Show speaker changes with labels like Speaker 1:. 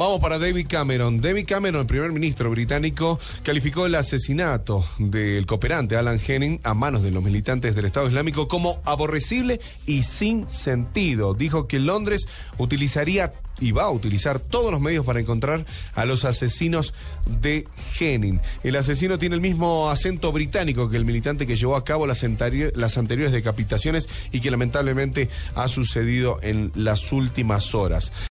Speaker 1: Vamos para David Cameron. David Cameron, el primer ministro británico, calificó el asesinato del cooperante Alan Henning a manos de los militantes del Estado Islámico como aborrecible y sin sentido. Dijo que Londres utilizaría y va a utilizar todos los medios para encontrar a los asesinos de Henning. El asesino tiene el mismo acento británico que el militante que llevó a cabo las, las anteriores decapitaciones y que lamentablemente ha sucedido en las últimas horas.